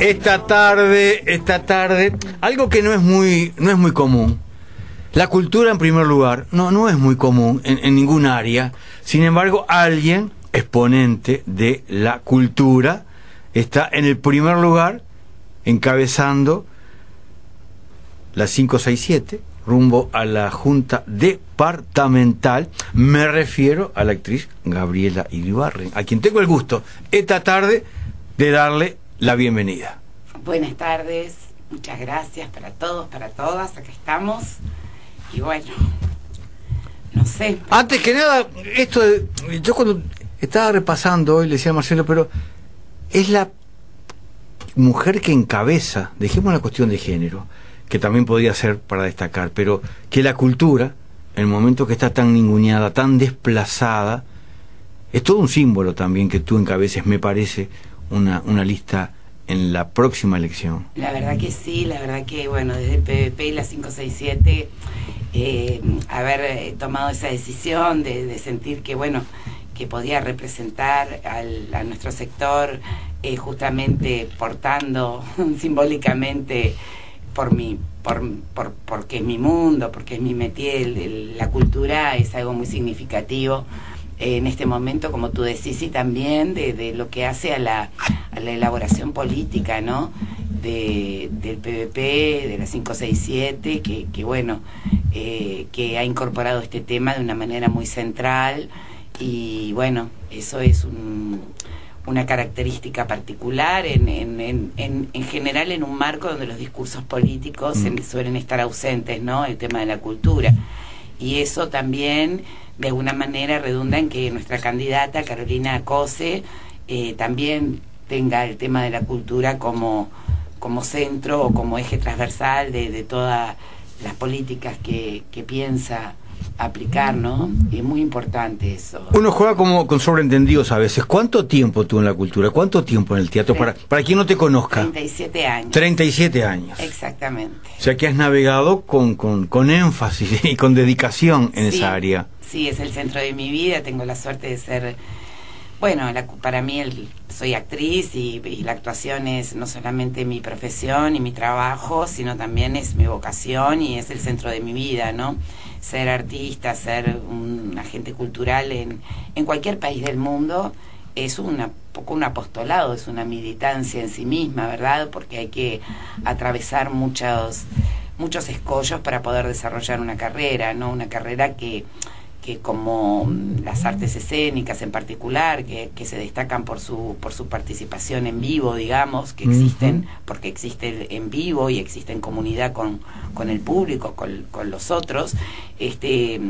Esta tarde, esta tarde, algo que no es muy, no es muy común. La cultura en primer lugar, no, no es muy común en, en ningún área. Sin embargo, alguien, exponente de la cultura, está en el primer lugar encabezando la 567 rumbo a la Junta Departamental. Me refiero a la actriz Gabriela Iribarren, a quien tengo el gusto esta tarde de darle la bienvenida. Buenas tardes, muchas gracias para todos, para todas, aquí estamos. Y bueno, no sé. Antes que nada, esto de, yo cuando estaba repasando hoy le decía a Marcelo, pero es la mujer que encabeza, dejemos la cuestión de género, que también podría ser para destacar, pero que la cultura, en el momento que está tan ninguneada, tan desplazada, es todo un símbolo también que tú encabeces, me parece, una, una lista en la próxima elección. La verdad que sí, la verdad que, bueno, desde el PVP y la 567, eh, haber eh, tomado esa decisión de, sentir que, bueno, que podía representar al, a nuestro sector eh, justamente portando simbólicamente por mi por, por, porque es mi mundo, porque es mi el, la cultura es algo muy significativo en este momento, como tú decís, y también de, de lo que hace a la, a la elaboración política, ¿no? De, del PVP, de la 567, que, que bueno, eh, que ha incorporado este tema de una manera muy central y bueno, eso es un, una característica particular en, en, en, en, general en un marco donde los discursos políticos mm. suelen estar ausentes, ¿no? El tema de la cultura. Y eso también, de alguna manera, redunda en que nuestra candidata, Carolina Cose, eh, también tenga el tema de la cultura como, como centro o como eje transversal de, de todas las políticas que, que piensa aplicar, ¿no? Es muy importante eso. Uno juega como con sobreentendidos a veces. ¿Cuánto tiempo tú en la cultura? ¿Cuánto tiempo en el teatro? Para, para quien no te conozca. 37 años. 37 años. Exactamente. O sea que has navegado con, con, con énfasis y con dedicación en sí, esa área. Sí, es el centro de mi vida. Tengo la suerte de ser... Bueno, la, para mí el, soy actriz y, y, la actuación es no solamente mi profesión y mi trabajo, sino también es mi vocación y es el centro de mi vida, ¿no? ser artista, ser un agente cultural en, en cualquier país del mundo es una poco un apostolado, es una militancia en sí misma, ¿verdad? Porque hay que atravesar muchos muchos escollos para poder desarrollar una carrera, ¿no? Una carrera que que como las artes escénicas en particular, que, que, se destacan por su, por su participación en vivo, digamos, que existen, porque existe en vivo y existe en comunidad con, con el público, con, con, los otros, este,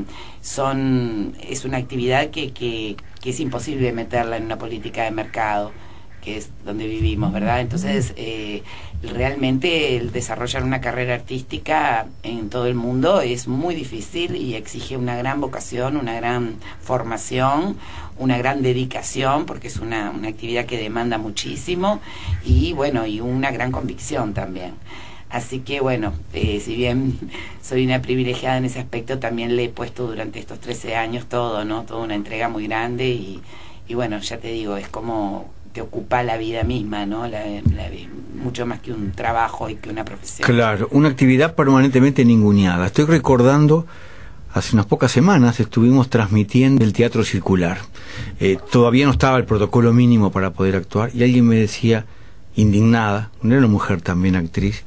son, es una actividad que, que, que es imposible meterla en una política de mercado que es donde vivimos, ¿verdad? Entonces, eh, realmente el desarrollar una carrera artística en todo el mundo es muy difícil y exige una gran vocación, una gran formación, una gran dedicación, porque es una, una actividad que demanda muchísimo y, bueno, y una gran convicción también. Así que bueno, eh, si bien soy una privilegiada en ese aspecto, también le he puesto durante estos 13 años todo, ¿no? Toda una entrega muy grande y, y bueno, ya te digo, es como te ocupa la vida misma, ¿no? La, mucho más que un trabajo y que una profesión. Claro, una actividad permanentemente ninguneada. Estoy recordando, hace unas pocas semanas estuvimos transmitiendo el teatro circular. Eh, todavía no estaba el protocolo mínimo para poder actuar y alguien me decía, indignada, una mujer también actriz,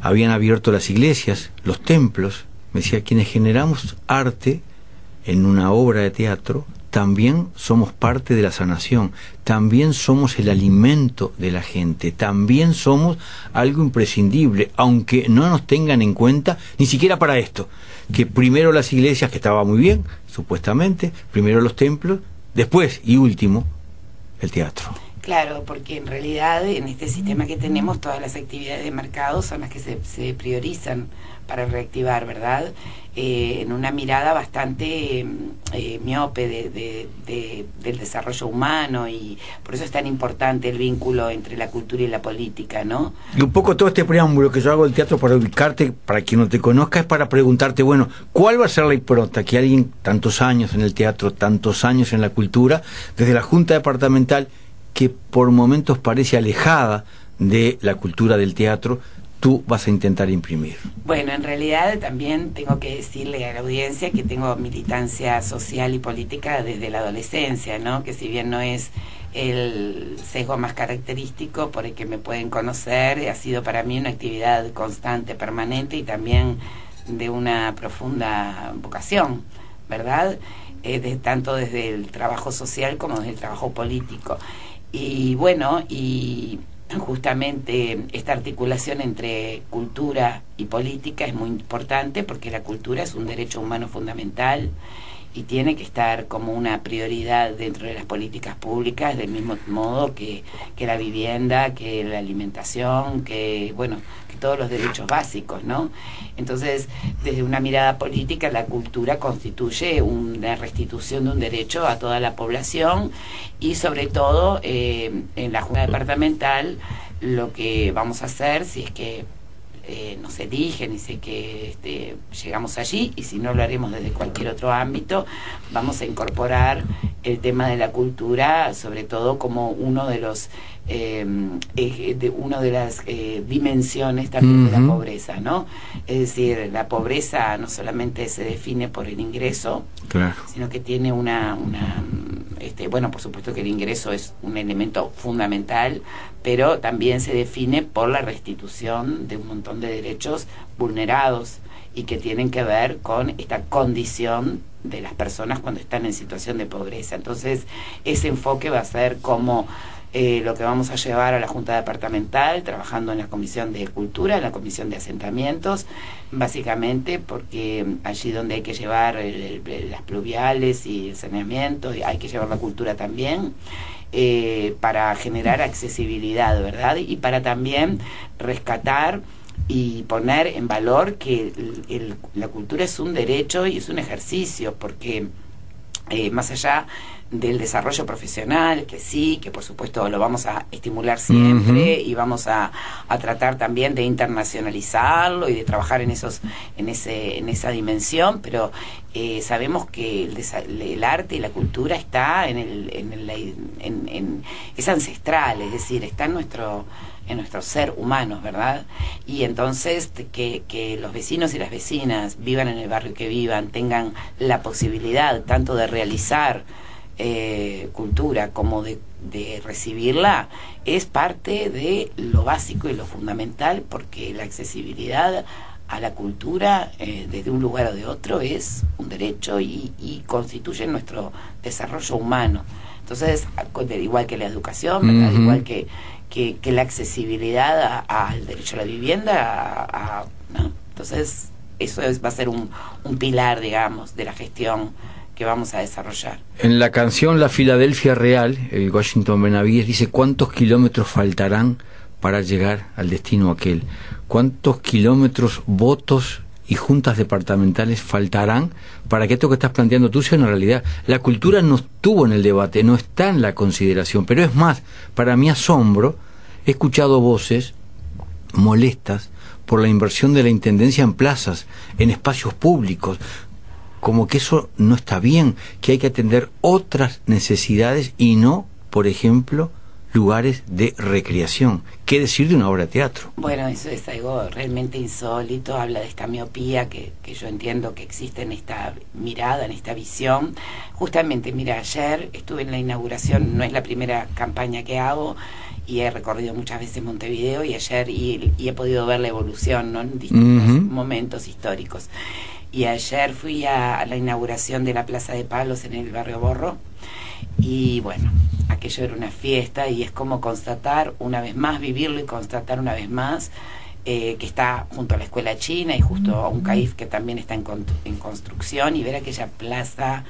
habían abierto las iglesias, los templos, me decía, quienes generamos arte en una obra de teatro, también somos parte de la sanación, también somos el alimento de la gente, también somos algo imprescindible, aunque no nos tengan en cuenta ni siquiera para esto, que primero las iglesias, que estaba muy bien, supuestamente, primero los templos, después y último, el teatro. Claro, porque en realidad en este sistema que tenemos todas las actividades de mercado son las que se, se priorizan para reactivar, ¿verdad? Eh, en una mirada bastante eh, miope de, de, de, del desarrollo humano y por eso es tan importante el vínculo entre la cultura y la política, ¿no? Y un poco todo este preámbulo que yo hago del teatro para ubicarte, para quien no te conozca, es para preguntarte, bueno, ¿cuál va a ser la impronta que alguien tantos años en el teatro, tantos años en la cultura, desde la Junta Departamental, que por momentos parece alejada de la cultura del teatro tú vas a intentar imprimir? Bueno, en realidad también tengo que decirle a la audiencia que tengo militancia social y política desde la adolescencia, ¿no? Que si bien no es el sesgo más característico por el que me pueden conocer, ha sido para mí una actividad constante, permanente y también de una profunda vocación, ¿verdad? Eh, tanto desde el trabajo social como desde el trabajo político. Y bueno, y justamente esta articulación entre cultura y política es muy importante porque la cultura es un derecho humano fundamental y tiene que estar como una prioridad dentro de las políticas públicas del mismo modo que, que la vivienda, que la alimentación, que bueno, que todos los derechos básicos, ¿no? Entonces, desde una mirada política, la cultura constituye una restitución de un derecho a toda la población y sobre todo eh, en la Junta Departamental lo que vamos a hacer, si es que eh, nos eligen y sé que este, llegamos allí y si no lo haremos desde cualquier otro ámbito, vamos a incorporar el tema de la cultura, sobre todo como uno de los eh, de una de las eh, dimensiones también de la pobreza, ¿no? Es decir, la pobreza no solamente se define por el ingreso, sino que tiene una, una este, bueno, por supuesto que el ingreso es un elemento fundamental, pero también se define por la restitución de un montón de derechos vulnerados y que tienen que ver con esta condición de las personas cuando están en situación de pobreza. Entonces, ese enfoque va a ser como eh, lo que vamos a llevar a la Junta Departamental, trabajando en la Comisión de Cultura, en la Comisión de Asentamientos, básicamente porque allí donde hay que llevar las pluviales y el saneamiento, hay que llevar la cultura también. Eh, para generar accesibilidad, ¿verdad? Y para también rescatar y poner en valor que la cultura es un derecho y es un ejercicio, porque eh, más allá del desarrollo profesional, que sí, que por supuesto lo vamos a estimular siempre y vamos a, tratar también de internacionalizarlo y de trabajar en esos en ese en esa dimensión, pero eh, sabemos que el, arte y la cultura está en el, en, el, en, es ancestral, es decir, está en nuestro en nuestro ser humano, ¿verdad? Y entonces que, que los vecinos y las vecinas vivan en el barrio que vivan, tengan la posibilidad tanto de realizar eh, cultura como de, recibirla es parte de lo básico y lo fundamental porque la accesibilidad a la cultura eh, desde un lugar o de otro es un derecho y, constituye nuestro desarrollo humano. Entonces, igual que la educación, igual que, que, la accesibilidad al derecho a la vivienda, entonces eso es, va a ser un, un pilar, digamos, de la gestión que vamos a desarrollar. En la canción La Filadelfia Real, el Washington Benavides dice cuántos kilómetros faltarán para llegar al destino aquel, cuántos kilómetros, votos y juntas departamentales faltarán para que esto que estás planteando tú sea una realidad. La cultura no estuvo en el debate, no está en la consideración, pero es más, para mi asombro, he escuchado voces molestas por la inversión de la Intendencia en plazas, en espacios públicos, como que eso no está bien, que hay que atender otras necesidades y no, por ejemplo, lugares de recreación. ¿Qué decir de una obra de teatro? Bueno, eso es algo realmente insólito, habla de esta miopía que, que yo entiendo que existe en esta mirada, en esta visión. Justamente, mira, ayer estuve en la inauguración, no es la primera campaña que hago, y he recorrido muchas veces Montevideo y ayer y, he podido ver la evolución en distintos momentos históricos y ayer fui a, la inauguración de la Plaza de Palos en el barrio Borro y bueno, aquello era una fiesta y es como constatar una vez más, vivirlo y constatar una vez más eh, que está junto a la escuela china y justo a un CAIF que también está en, en construcción y ver aquella plaza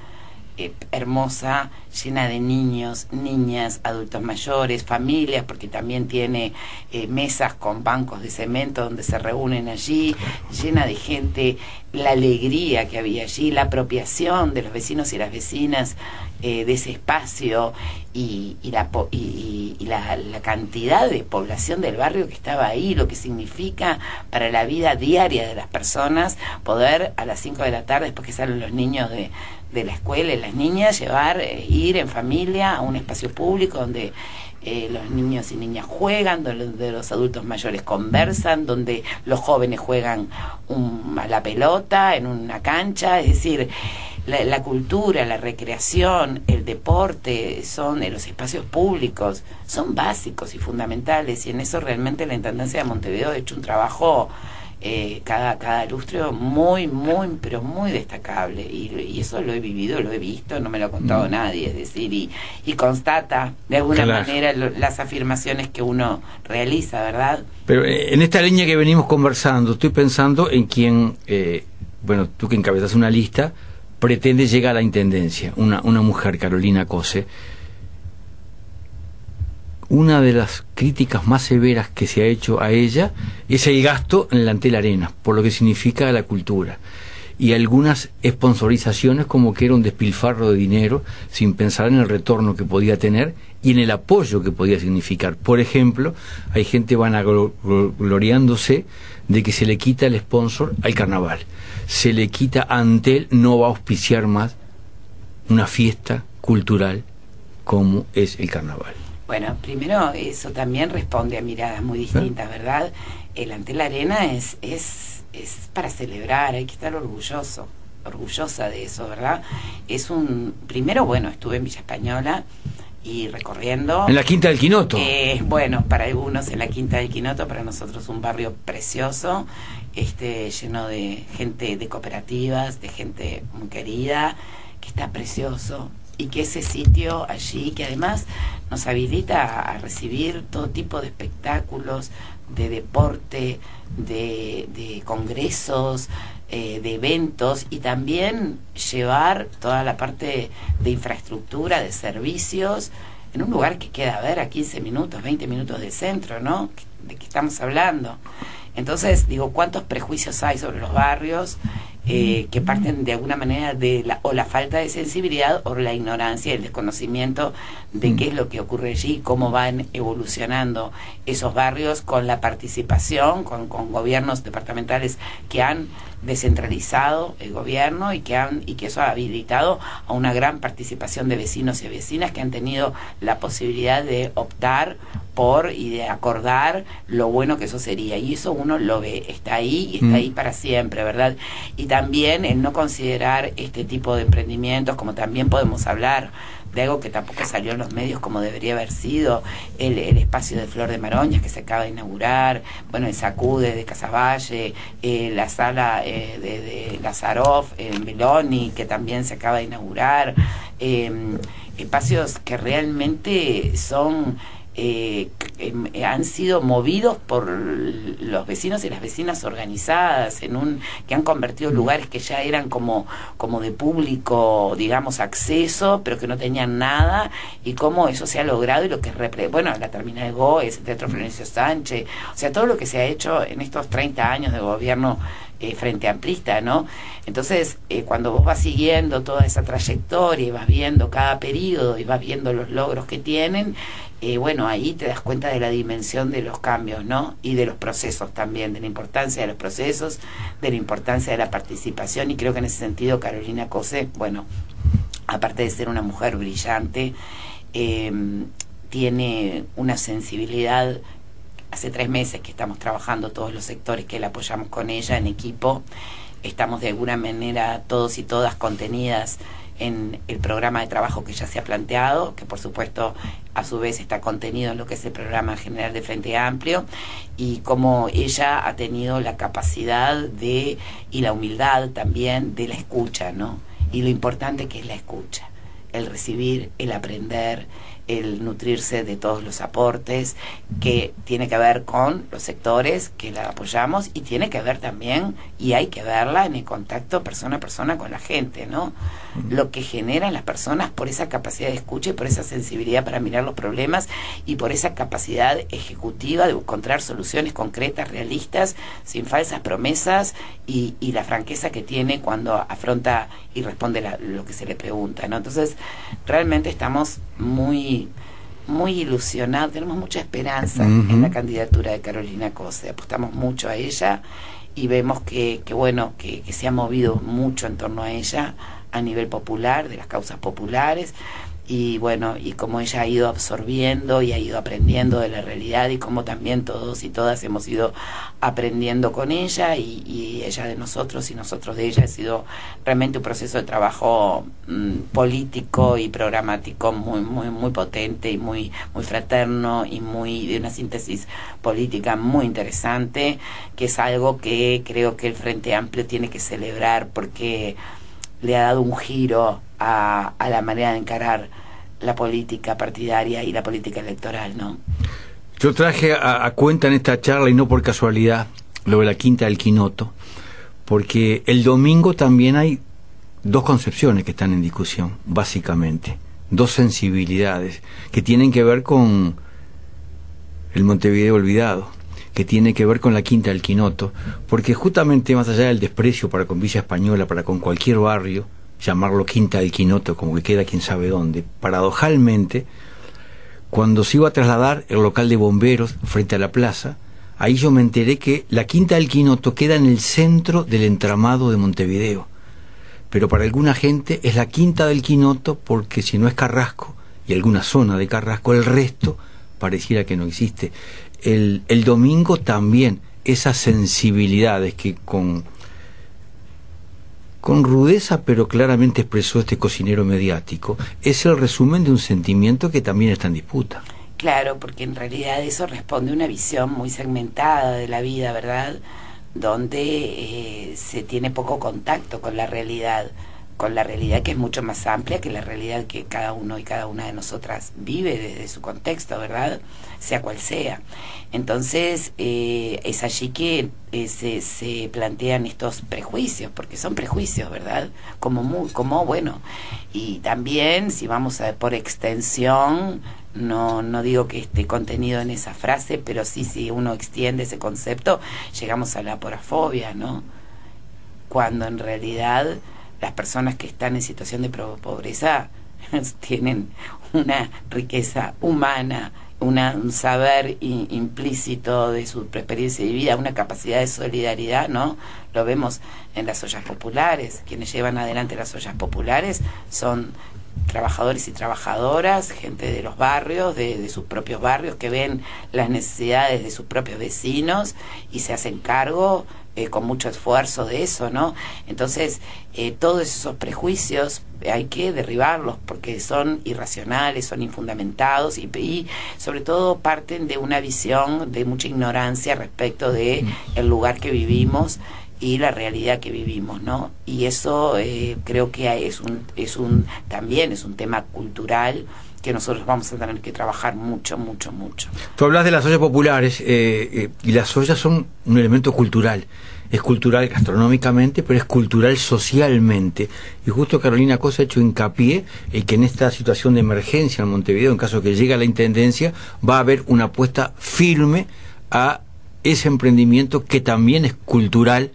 eh, hermosa, llena de niños, niñas, adultos mayores, familias, porque también tiene eh, mesas con bancos de cemento donde se reúnen allí, llena de gente, la alegría que había allí, la apropiación de los vecinos y las vecinas eh, de ese espacio y, la, y, la, la, cantidad de población del barrio que estaba ahí, lo que significa para la vida diaria de las personas poder a las 5 de la tarde, después que salen los niños de, de la escuela y las niñas, llevar, eh, ir en familia a un espacio público donde eh, los niños y niñas juegan, donde los adultos mayores conversan, donde los jóvenes juegan a la pelota en una cancha, es decir, la, cultura, la recreación, el deporte, son los espacios públicos, son básicos y fundamentales y en eso realmente la Intendencia de Montevideo ha hecho un trabajo eh, cada, cada lustro muy, muy, pero muy destacable. Y, eso lo he vivido, lo he visto, no me lo ha contado mm. nadie, es decir, y, y constata de alguna manera las afirmaciones que uno realiza, ¿verdad? Pero eh, en esta línea que venimos conversando, estoy pensando en quien, eh, bueno, tú que encabezas una lista, pretende llegar a la intendencia, una, una mujer, Carolina Cose una de las críticas más severas que se ha hecho a ella es el gasto en la Antel Arena, por lo que significa la cultura. Y algunas sponsorizaciones como que era un despilfarro de dinero sin pensar en el retorno que podía tener y en el apoyo que podía significar. Por ejemplo, hay gente vanagloriándose de que se le quita el sponsor al carnaval. Se le quita Antel, no va a auspiciar más una fiesta cultural como es el carnaval. Bueno, primero eso también responde a miradas muy distintas, ¿verdad? El ante la arena es, es, es para celebrar, hay que estar orgulloso, orgullosa de eso, ¿verdad? Es un, primero, bueno, estuve en Villa Española y recorriendo. En la Quinta del Quinoto. Eh, bueno, para algunos en la Quinta del Quinoto, para nosotros un barrio precioso, este, lleno de gente de cooperativas, de gente muy querida, que está precioso, y que ese sitio allí, que además nos habilita a recibir todo tipo de espectáculos, de deporte, de, congresos, eh, de eventos y también llevar toda la parte de infraestructura, de servicios, en un lugar que queda a ver a 15 minutos, 20 minutos del centro, ¿no? ¿De qué estamos hablando? Entonces, digo, ¿cuántos prejuicios hay sobre los barrios? Eh, que parten de alguna manera de la, o la falta de sensibilidad o la ignorancia, el desconocimiento de qué es lo que ocurre allí, cómo van evolucionando esos barrios con la participación, con, con gobiernos departamentales que han descentralizado el gobierno y que han y que eso ha habilitado a una gran participación de vecinos y vecinas que han tenido la posibilidad de optar por y de acordar lo bueno que eso sería y eso uno lo ve está ahí y está mm. ahí para siempre verdad y también el no considerar este tipo de emprendimientos como también podemos hablar de algo que tampoco salió en los medios como debería haber sido, el, espacio de Flor de Maroñas que se acaba de inaugurar, bueno, el Sacude de Casaballe, eh, la sala eh, de, de Lazaroff en Beloni que también se acaba de inaugurar, espacios que realmente son eh, em, han sido movidos por los vecinos y las vecinas organizadas en un que han convertido mm. lugares que ya eran como como de público digamos acceso pero que no tenían nada y cómo eso se ha logrado y lo que es bueno la terminal de Goes el Teatro Florencio Sánchez o sea todo lo que se ha hecho en estos 30 años de gobierno eh, frente amplista, ¿no? Entonces, eh, cuando vos vas siguiendo toda esa trayectoria y vas viendo cada periodo y vas viendo los logros que tienen, eh, bueno, ahí te das cuenta de la dimensión de los cambios, ¿no? Y de los procesos también, de la importancia de los procesos, de la importancia de la participación, y creo que en ese sentido Carolina Cose, bueno, aparte de ser una mujer brillante, em, tiene una sensibilidad hace tres meses que estamos trabajando todos los sectores que la apoyamos con ella en equipo. Estamos de alguna manera todos y todas contenidas en el programa de trabajo que ya se ha planteado, que por supuesto a su vez está contenido en lo que es el programa general de Frente Amplio, y como ella ha tenido la capacidad de, y la humildad también de la escucha, ¿no? Y lo importante que es la escucha, el recibir, el aprender, el nutrirse de todos los aportes que tiene que ver con los sectores que la apoyamos y tiene que ver también, y hay que verla en el contacto persona a persona con la gente, ¿no? Lo que generan las personas por esa capacidad de escucha y por esa sensibilidad para mirar los problemas y por esa capacidad ejecutiva de encontrar soluciones concretas, realistas, sin falsas promesas y, y la franqueza que tiene cuando afronta y responde lo que se le pregunta, ¿no? Entonces, realmente estamos muy muy ilusionados, tenemos mucha esperanza en la candidatura de Carolina Cose, apostamos mucho a ella y vemos que, que bueno, que, que, se ha movido mucho en torno a ella a nivel popular, de las causas populares, y bueno, y cómo ella ha ido absorbiendo y ha ido aprendiendo de la realidad y cómo también todos y todas hemos ido aprendiendo con ella y, ella de nosotros y nosotros de ella. Ha sido realmente un proceso de trabajo mm, político y programático muy muy muy potente y muy muy fraterno y muy de una síntesis política muy interesante que es algo que creo que el Frente Amplio tiene que celebrar porque le ha dado un giro a, a la manera de encarar la política partidaria y la política electoral, ¿no? Yo traje a, cuenta en esta charla, y no por casualidad, lo de la Quinta del Quinoto, porque el domingo también hay dos concepciones que están en discusión, básicamente, dos sensibilidades, que tienen que ver con el Montevideo olvidado, que tiene que ver con la Quinta del Quinoto, porque justamente más allá del desprecio para con Villa Española, para con cualquier barrio, llamarlo Quinta del Quinoto, como que queda quién sabe dónde, paradojalmente, cuando se iba a trasladar el local de bomberos frente a la plaza, ahí yo me enteré que la Quinta del Quinoto queda en el centro del entramado de Montevideo. Pero para alguna gente es la Quinta del Quinoto porque si no es Carrasco y alguna zona de Carrasco, el resto pareciera que no existe. El, el domingo también esas sensibilidades que con con rudeza pero claramente expresó este cocinero mediático, es el resumen de un sentimiento que también está en disputa. Claro, porque en realidad eso responde a una visión muy segmentada de la vida, ¿verdad? Donde eh, se tiene poco contacto con la realidad con la realidad que es mucho más amplia que la realidad que cada uno y cada una de nosotras vive desde su contexto, ¿verdad? Sea cual sea. Entonces, eh, es allí que eh, se, se, plantean estos prejuicios, porque son prejuicios, ¿verdad? Como, muy, como bueno, y también, si vamos a por extensión, no, no digo que esté contenido en esa frase, pero sí, si uno extiende ese concepto, llegamos a la porafobia, ¿no? Cuando en realidad las personas que están en situación de pobreza tienen una riqueza humana, una, un saber implícito de su experiencia de vida, una capacidad de solidaridad, ¿no? Lo vemos en las ollas populares. Quienes llevan adelante las ollas populares son trabajadores y trabajadoras, gente de los barrios, de, de, sus propios barrios, que ven las necesidades de sus propios vecinos y se hacen cargo eh, con mucho esfuerzo de eso, ¿no? Entonces, eh, todos esos prejuicios hay que derribarlos porque son irracionales, son infundamentados y, y, sobre todo parten de una visión de mucha ignorancia respecto de mm. el lugar que vivimos y la realidad que vivimos, ¿no? Y eso eh, creo que es un, es un, también es un tema cultural que nosotros vamos a tener que trabajar mucho, mucho, mucho. Tú hablas de las ollas populares eh, eh, y las ollas son un elemento cultural. Es cultural gastronómicamente, pero es cultural socialmente. Y justo Carolina Cosa ha hecho hincapié en que en esta situación de emergencia en Montevideo, en caso que llegue a la Intendencia, va a haber una apuesta firme a ese emprendimiento que también es cultural,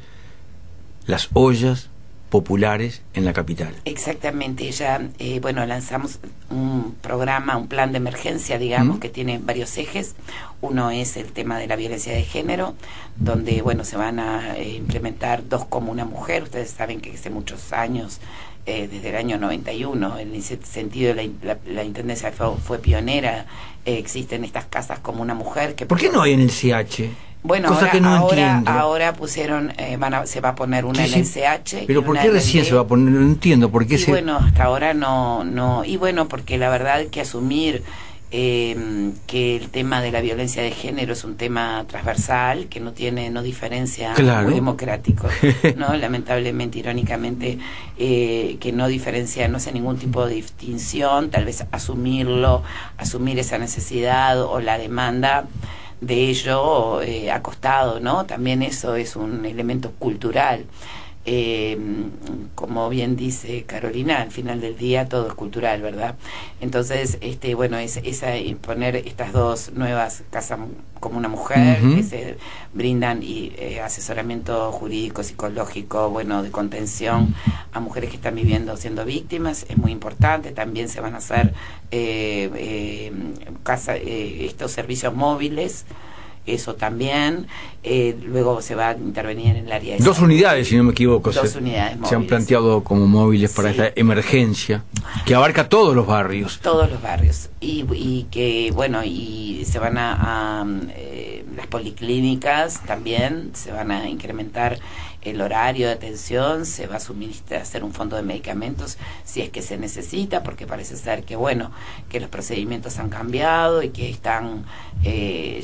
las ollas, populares en la capital. Exactamente, ya, eh, bueno, lanzamos un programa, un plan de emergencia, digamos, que tiene varios ejes. Uno es el tema de la violencia de género, donde, bueno, se van a eh, implementar dos como una mujer. Ustedes saben que hace muchos años, eh, desde el año 91, en ese sentido la, la, Intendencia fue, fue pionera, existen estas casas como una mujer. que ¿Por qué no hay en el CH? Bueno, ahora, ahora, pusieron, eh, se va a poner una CH. Pero ¿por qué recién se va a poner? No entiendo por qué y se... Bueno, hasta ahora no, no. Y bueno, porque la verdad que asumir eh, que el tema de la violencia de género es un tema transversal, que no tiene, no diferencia, muy democrático, ¿no? Lamentablemente, irónicamente, eh, que no diferencia, no hace ningún tipo de distinción, tal vez asumirlo, asumir esa necesidad o la demanda de ello eh, acostado, ¿no? También eso es un elemento cultural. Eh, como bien dice Carolina, al final del día todo es cultural, ¿verdad? Entonces, este, bueno, es, esa, poner estas dos nuevas casas como una mujer que se brindan y eh, asesoramiento jurídico, psicológico, bueno, de contención a mujeres que están viviendo siendo víctimas es muy importante. También se van a hacer eh, casa, estos servicios móviles eso también. Eh, luego se va a intervenir en el área de Dos unidades, si no me equivoco. Dos unidades Se han planteado como móviles para esta emergencia, que abarca todos los barrios. Todos los barrios. Y, y que, bueno, y se van a... Eh, las policlínicas también se van a incrementar el horario de atención, se va a suministrar, hacer un fondo de medicamentos si es que se necesita, porque parece ser que, bueno, que los procedimientos han cambiado y que están, eh,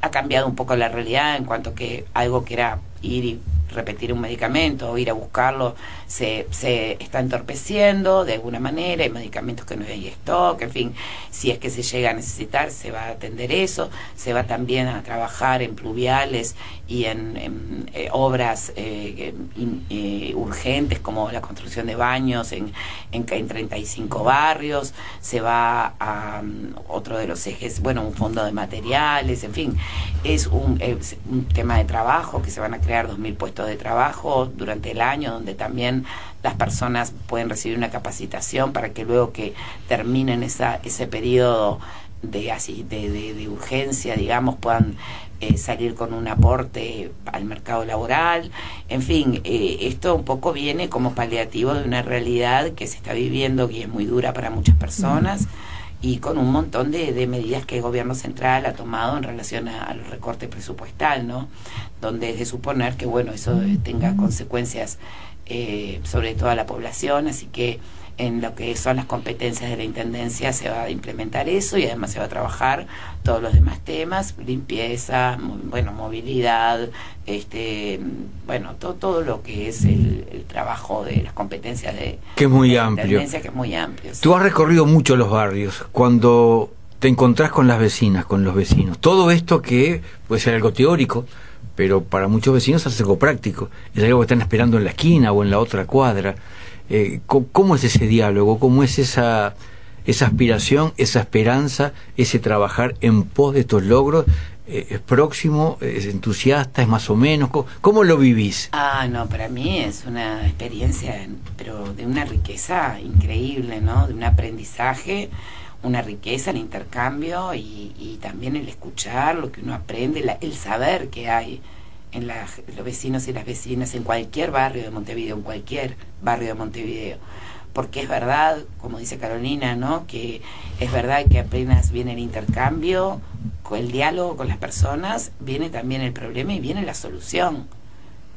ha cambiado un poco la realidad en cuanto que algo que era ir y repetir un medicamento o ir a buscarlo se, se está entorpeciendo de alguna manera, hay medicamentos que no hay stock, en fin, si es que se llega a necesitar se va a atender eso, se va también a trabajar en pluviales y en, eh, obras eh, eh, urgentes como la construcción de baños en, en, en 35 barrios, se va a um, otro de los ejes, bueno, un fondo de materiales, en fin, es un, tema de trabajo que se van a crear 2.000 puestos de trabajo durante el año, donde también las personas pueden recibir una capacitación para que luego que terminen esa, ese periodo de, así, de, de, urgencia, digamos, puedan eh, salir con un aporte al mercado laboral. En fin, eh, esto un poco viene como paliativo de una realidad que se está viviendo y es muy dura para muchas personas y con un montón de, medidas que el gobierno central ha tomado en relación a, los recortes presupuestal, ¿no? Donde es de suponer que, bueno, eso tenga consecuencias eh, sobre toda la población, así que en lo que son las competencias de la Intendencia se va a implementar eso y además se va a trabajar todos los demás temas, limpieza, bueno, movilidad, este, bueno, todo, todo lo que es el, trabajo de las competencias de, que es muy amplio. que es muy amplio. Tú has recorrido mucho los barrios. Cuando te encontrás con las vecinas, con los vecinos, todo esto que puede ser algo teórico, pero para muchos vecinos es algo práctico, es algo que están esperando en la esquina o en la otra cuadra. Eh, ¿Cómo es ese diálogo? ¿Cómo es esa, esa aspiración, esa esperanza, ese trabajar en pos de estos logros? Eh, ¿Es próximo? ¿Es entusiasta? ¿Es más o menos? ¿Cómo, lo vivís? Ah, no, para mí es una experiencia, pero de una riqueza increíble, ¿no? De un aprendizaje, una riqueza, el intercambio y, y también el escuchar lo que uno aprende, el saber que hay en los vecinos y las vecinas en cualquier barrio de Montevideo, en cualquier barrio de Montevideo. Porque es verdad, como dice Carolina, ¿no? que es verdad que apenas viene el intercambio, con el diálogo con las personas, viene también el problema y viene la solución.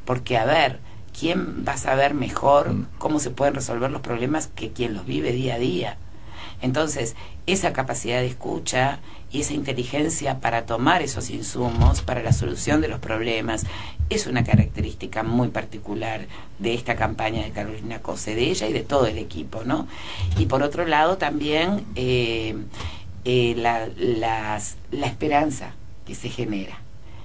Porque, a ver, ¿quién va a saber mejor mm. cómo se pueden resolver los problemas que quien los vive día a día? Entonces, esa capacidad de escucha y esa inteligencia para tomar esos insumos para la solución de los problemas es una característica muy particular de esta campaña de Carolina Cose, de ella y de todo el equipo, ¿no? Y por otro lado también eh, eh, la, la esperanza que se genera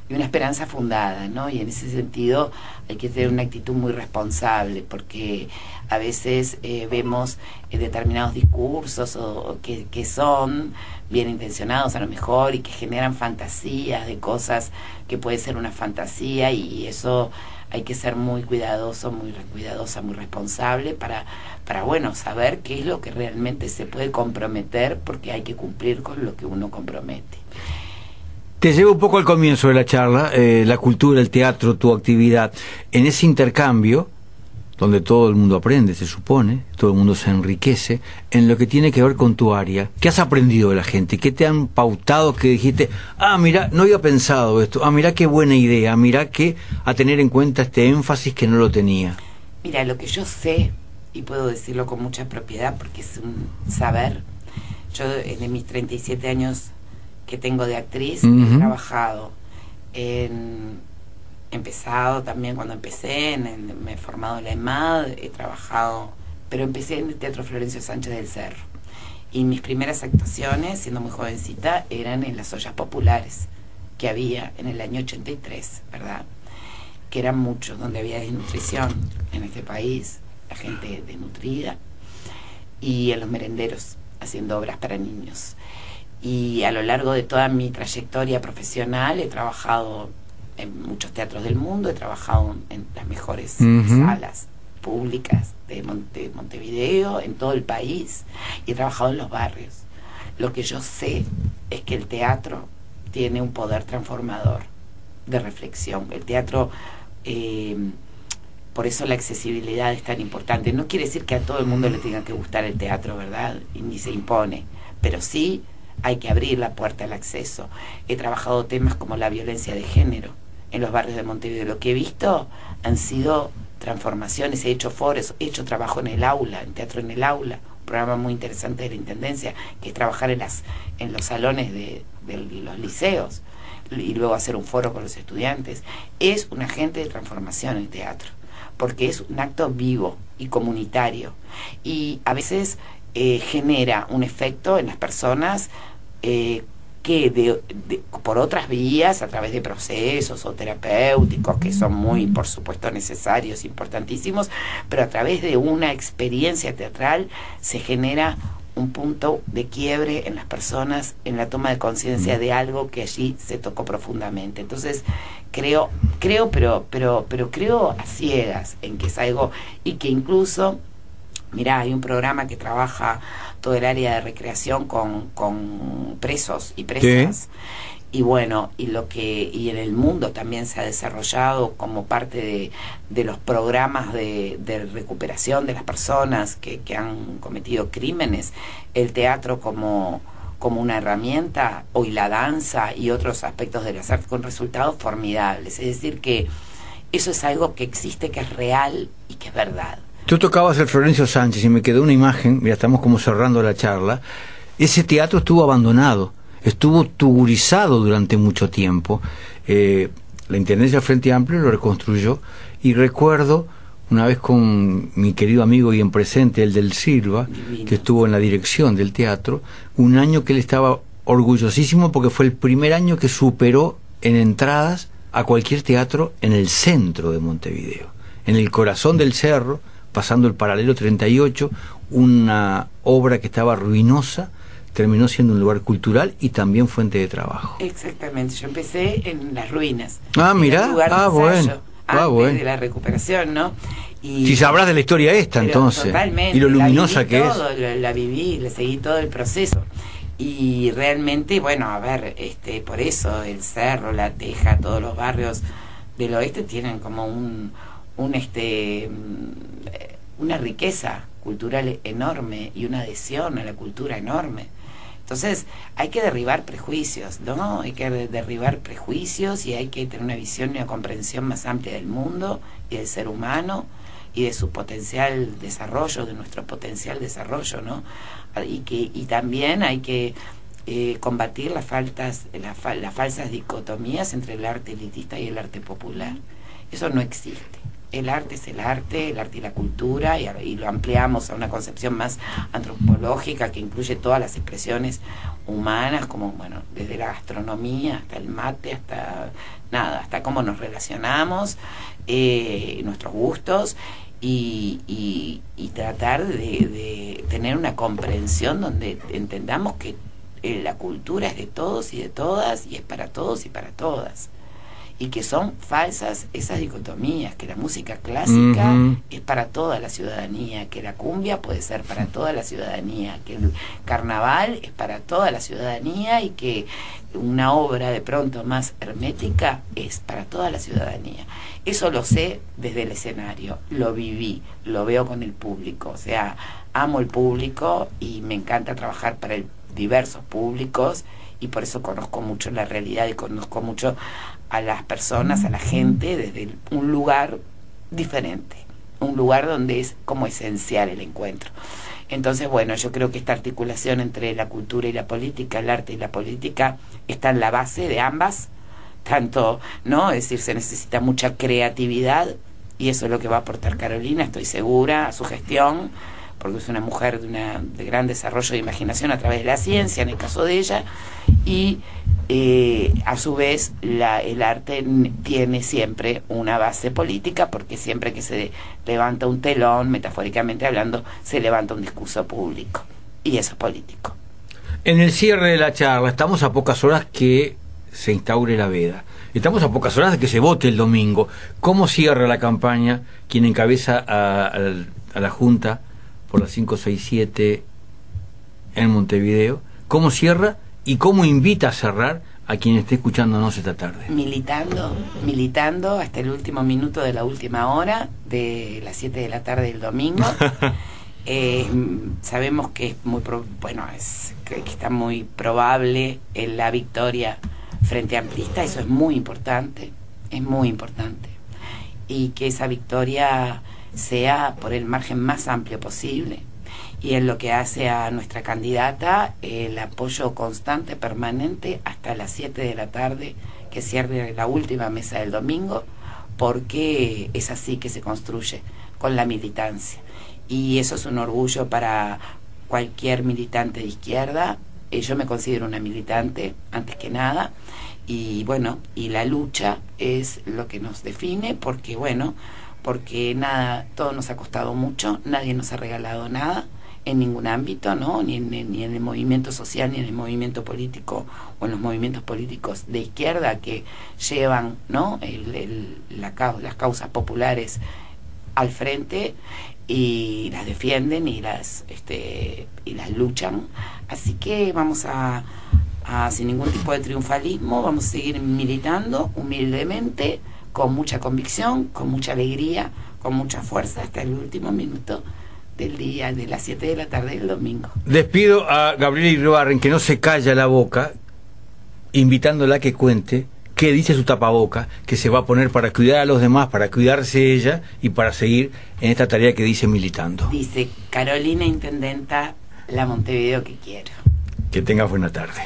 y una esperanza fundada, ¿no? Y en ese sentido hay que tener una actitud muy responsable, porque a veces eh, vemos eh, determinados discursos o, que, que, son bien intencionados a lo mejor y que generan fantasías de cosas que puede ser una fantasía y eso hay que ser muy cuidadoso, muy cuidadosa, muy responsable para, para bueno, saber qué es lo que realmente se puede comprometer porque hay que cumplir con lo que uno compromete. Te llevo un poco al comienzo de la charla, eh, la cultura, el teatro, tu actividad. En ese intercambio, donde todo el mundo aprende, se supone, todo el mundo se enriquece, en lo que tiene que ver con tu área. ¿Qué has aprendido de la gente? ¿Qué te han pautado que dijiste, ah, mira, no había pensado esto, ah, mira qué buena idea, mira que a tener en cuenta este énfasis que no lo tenía? Mira, lo que yo sé, y puedo decirlo con mucha propiedad porque es un saber, yo en mis 37 años que tengo de actriz, he trabajado en empezado también cuando empecé, en me he formado en la EMAD, he trabajado, pero empecé en el Teatro Florencio Sánchez del Cerro. Y mis primeras actuaciones, siendo muy jovencita, eran en las ollas populares que había en el año 83, ¿verdad? Que eran muchos, donde había desnutrición en este país, la gente desnutrida, y en los merenderos, haciendo obras para niños y a lo largo de toda mi trayectoria profesional he trabajado en muchos teatros del mundo, he trabajado en las mejores salas públicas de, Montevideo, en todo el país, y he trabajado en los barrios. Lo que yo sé es que el teatro tiene un poder transformador de reflexión. El teatro, eh, por eso la accesibilidad es tan importante. No quiere decir que a todo el mundo le tenga que gustar el teatro, ¿verdad? Y ni se impone, pero sí hay que abrir la puerta al acceso. He trabajado temas como la violencia de género en los barrios de Montevideo. Lo que he visto han sido transformaciones, he hecho foros, he hecho trabajo en el aula, en teatro en el aula, un programa muy interesante de la Intendencia, que es trabajar en, las, en los salones de, los liceos y luego hacer un foro con los estudiantes. Es un agente de transformación el teatro, porque es un acto vivo y comunitario y a veces eh, genera un efecto en las personas eh, que de, por otras vías, a través de procesos o terapéuticos, que son muy, por supuesto, necesarios, importantísimos, pero a través de una experiencia teatral se genera un punto de quiebre en las personas en la toma de conciencia de algo que allí se tocó profundamente. Entonces, creo, creo, pero, pero, pero creo a ciegas en que es algo y que incluso, mirá, hay un programa que trabaja todo el área de recreación con, con presos y presas. Y bueno, y lo que y en el mundo también se ha desarrollado como parte de, de los programas de, de, recuperación de las personas que, que han cometido crímenes, el teatro como, como una herramienta, o y la danza y otros aspectos de las artes con resultados formidables. Es decir, que eso es algo que existe, que es real y que es verdad. Tú tocabas el Florencio Sánchez y me quedó una imagen, mira, estamos como cerrando la charla. Ese teatro estuvo abandonado, estuvo tugurizado durante mucho tiempo. Eh, la Intendencia del Frente Amplio lo reconstruyó y recuerdo una vez con mi querido amigo y en presente, el del Silva, que estuvo en la dirección del teatro, un año que él estaba orgullosísimo porque fue el primer año que superó en entradas a cualquier teatro en el centro de Montevideo, en el corazón del cerro, pasando el paralelo 38, una obra que estaba ruinosa, terminó siendo un lugar cultural y también fuente de trabajo. Exactamente, yo empecé en las ruinas. Ah, mira, ah, bueno. Ah, bueno. de la recuperación, ¿no? Y, si sabrás de la historia esta, entonces. Totalmente. Y lo luminosa que es. La, la, viví, le seguí todo el proceso. Y realmente, bueno, a ver, este, por eso el cerro, la teja, todos los barrios del oeste tienen como un, un este una riqueza cultural enorme y una adhesión a la cultura enorme. Entonces hay que derribar prejuicios, ¿no? Hay que derribar prejuicios y hay que tener una visión y una comprensión más amplia del mundo y del ser humano y de su potencial desarrollo, de nuestro potencial desarrollo, ¿no? Y, que, y también hay que eh, combatir las, faltas, las falsas dicotomías entre el arte elitista y el arte popular. Eso no existe el arte es el arte, el arte y la cultura, y, lo ampliamos a una concepción más antropológica que incluye todas las expresiones humanas, como, bueno, desde la gastronomía hasta el mate, hasta nada, hasta cómo nos relacionamos, eh, nuestros gustos, y, y, tratar de, de, tener una comprensión donde entendamos que eh, la cultura es de todos y de todas, y es para todos y para todas y que son falsas esas dicotomías, que la música clásica es para toda la ciudadanía, que la cumbia puede ser para toda la ciudadanía, que el carnaval es para toda la ciudadanía y que una obra de pronto más hermética es para toda la ciudadanía. Eso lo sé desde el escenario, lo viví, lo veo con el público, o sea, amo el público y me encanta trabajar para diversos públicos y por eso conozco mucho la realidad y conozco mucho a las personas, a la gente, desde un lugar diferente, un lugar donde es como esencial el encuentro. Entonces, bueno, yo creo que esta articulación entre la cultura y la política, el arte y la política, está en la base de ambas, tanto, ¿no? Es decir, se necesita mucha creatividad y eso es lo que va a aportar Carolina, estoy segura, a su gestión, porque es una mujer de, una, de gran desarrollo de imaginación a través de la ciencia, en el caso de ella, y eh, a su vez el arte tiene siempre una base política porque siempre que se levanta un telón, metafóricamente hablando, se levanta un discurso público y eso es político. En el cierre de la charla estamos a pocas horas que se instaure la veda. Estamos a pocas horas de que se vote el domingo. ¿Cómo cierra la campaña quien encabeza a la Junta por la 567 en Montevideo? ¿Cómo cierra y cómo invita a cerrar a quien esté escuchándonos esta tarde? Militando, militando hasta el último minuto de la última hora, de las 7 de la tarde del domingo. Eh, sabemos que es muy bueno es que, está muy probable en la victoria frente a Amplista, eso es muy importante, es muy importante. Y que esa victoria sea por el margen más amplio posible. Y en lo que hace a nuestra candidata, el apoyo constante, permanente, hasta las 7 de la tarde, que cierre la última mesa del domingo, porque es así que se construye con la militancia y eso es un orgullo para cualquier militante de izquierda. Eh, yo me considero una militante antes que nada y bueno, y la lucha es lo que nos define porque bueno, porque nada, todo nos ha costado mucho, nadie nos ha regalado nada en ningún ámbito, ¿no? Ni en, el movimiento social, ni en el movimiento político o en los movimientos políticos de izquierda que llevan, ¿no? El, la, las causas populares al frente y las defienden y las este, y las luchan así que vamos a, sin ningún tipo de triunfalismo vamos a seguir militando humildemente con mucha convicción con mucha alegría con mucha fuerza hasta el último minuto del día de las 7 de la tarde del domingo despido a Gabriel Irbarren que no se calla la boca invitándola a que cuente qué dice su tapaboca, que se va a poner para cuidar a los demás, para cuidarse ella y para seguir en esta tarea que dice militando. Dice Carolina Intendenta, la Montevideo que quiero. Que tenga buena tarde.